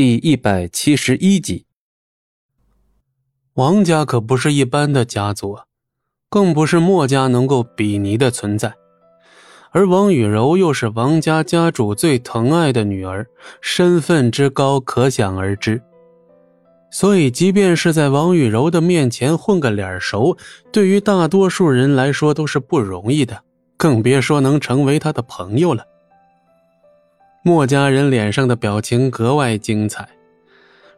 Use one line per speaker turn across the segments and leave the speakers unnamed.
第一百七十一集，
王家可不是一般的家族啊，更不是墨家能够比拟的存在。而王雨柔又是王家家主最疼爱的女儿，身份之高可想而知。所以，即便是在王雨柔的面前混个脸熟，对于大多数人来说都是不容易的，更别说能成为她的朋友了。莫家人脸上的表情格外精彩，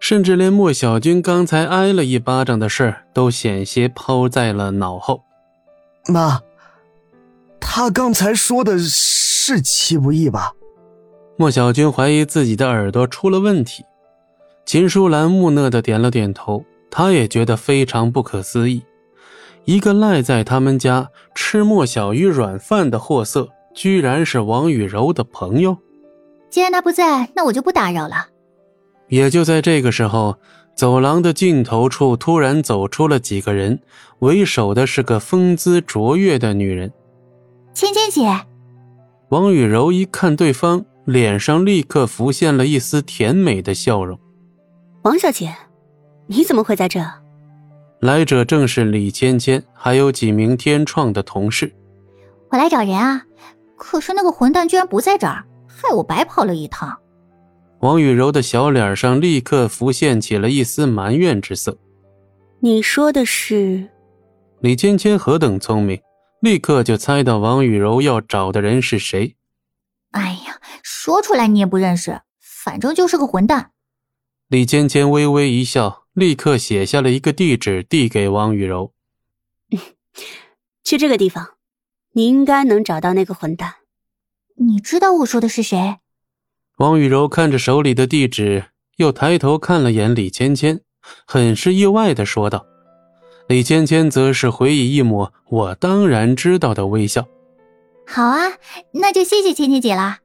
甚至连莫小军刚才挨了一巴掌的事都险些抛在了脑后。
妈，他刚才说的是戚不义吧？
莫小军怀疑自己的耳朵出了问题。秦舒兰木讷的点了点头，他也觉得非常不可思议，一个赖在他们家吃莫小鱼软饭的货色，居然是王雨柔的朋友。
既然他不在，那我就不打扰了。
也就在这个时候，走廊的尽头处突然走出了几个人，为首的是个风姿卓越的女人。
芊芊姐，
王雨柔一看对方，脸上立刻浮现了一丝甜美的笑容。
王小姐，你怎么会在这？
来者正是李芊芊，还有几名天创的同事。
我来找人啊，可是那个混蛋居然不在这儿。害我白跑了一趟。
王雨柔的小脸上立刻浮现起了一丝埋怨之色。
你说的是？
李芊芊何等聪明，立刻就猜到王雨柔要找的人是谁。
哎呀，说出来你也不认识，反正就是个混蛋。
李芊芊微微一笑，立刻写下了一个地址，递给王雨柔。
去这个地方，你应该能找到那个混蛋。
你知道我说的是谁？
王雨柔看着手里的地址，又抬头看了眼李芊芊，很是意外的说道。李芊芊则是回以一抹“我当然知道”的微笑。
好啊，那就谢谢芊芊姐啦。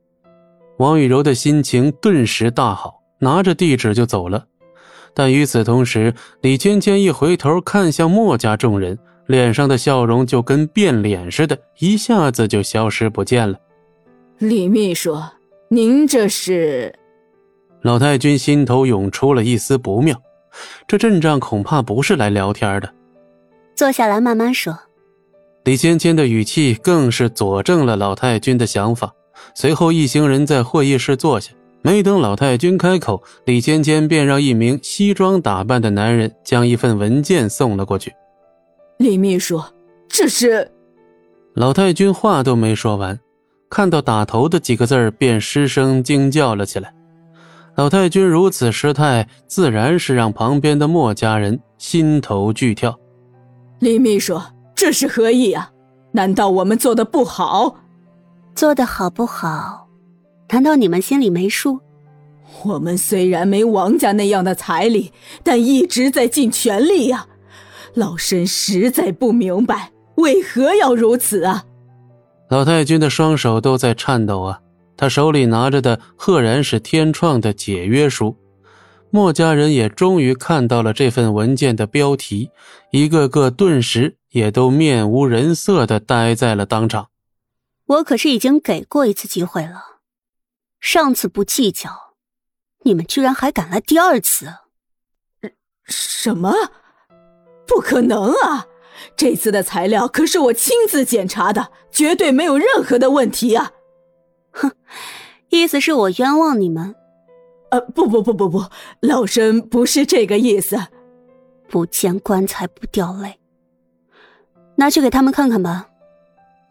王雨柔的心情顿时大好，拿着地址就走了。但与此同时，李芊芊一回头看向墨家众人，脸上的笑容就跟变脸似的，一下子就消失不见了。
李秘书，您这是？
老太君心头涌出了一丝不妙，这阵仗恐怕不是来聊天的。
坐下来慢慢说。
李芊芊的语气更是佐证了老太君的想法。随后，一行人在会议室坐下，没等老太君开口，李芊芊便让一名西装打扮的男人将一份文件送了过去。
李秘书，这是？
老太君话都没说完。看到打头的几个字便失声惊叫了起来。老太君如此失态，自然是让旁边的墨家人心头剧跳。
李秘书，这是何意啊？难道我们做的不好？
做的好不好？难道你们心里没数？
我们虽然没王家那样的财力，但一直在尽全力呀。老身实在不明白，为何要如此啊？
老太君的双手都在颤抖啊！他手里拿着的赫然是天创的解约书。墨家人也终于看到了这份文件的标题，一个个顿时也都面无人色的呆在了当场。
我可是已经给过一次机会了，上次不计较，你们居然还敢来第二次？
什么？不可能啊！这次的材料可是我亲自检查的，绝对没有任何的问题啊！
哼，意思是我冤枉你们？
呃，不不不不不，老身不是这个意思。
不见棺材不掉泪，拿去给他们看看吧。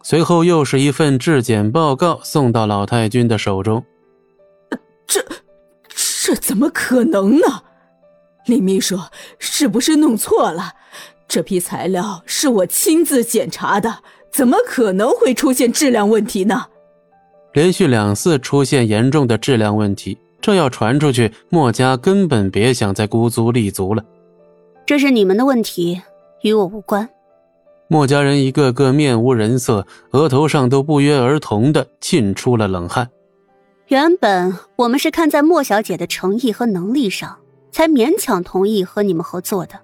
随后又是一份质检报告送到老太君的手中。
这这怎么可能呢？李秘书是不是弄错了？这批材料是我亲自检查的，怎么可能会出现质量问题呢？
连续两次出现严重的质量问题，这要传出去，墨家根本别想再孤足立足了。
这是你们的问题，与我无关。
墨家人一个个面无人色，额头上都不约而同的沁出了冷汗。
原本我们是看在莫小姐的诚意和能力上，才勉强同意和你们合作的。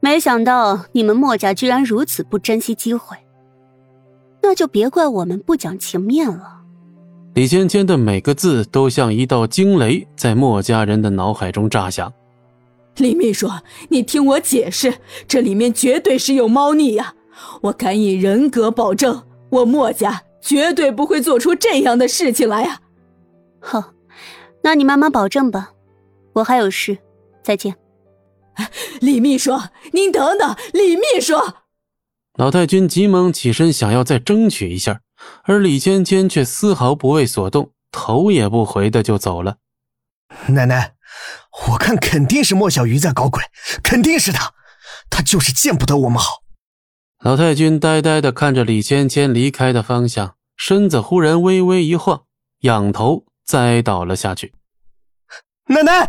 没想到你们墨家居然如此不珍惜机会，那就别怪我们不讲情面了。
李芊芊的每个字都像一道惊雷，在墨家人的脑海中炸响。
李秘书，你听我解释，这里面绝对是有猫腻呀！我敢以人格保证，我墨家绝对不会做出这样的事情来呀！
好，那你慢慢保证吧，我还有事，再见。
李秘书，您等等，李秘书。
老太君急忙起身，想要再争取一下，而李芊芊却丝毫不为所动，头也不回的就走了。
奶奶。我看肯定是莫小鱼在搞鬼，肯定是他，他就是见不得我们好。
老太君呆呆的看着李芊芊离开的方向，身子忽然微微一晃，仰头栽倒了下去。
奶奶，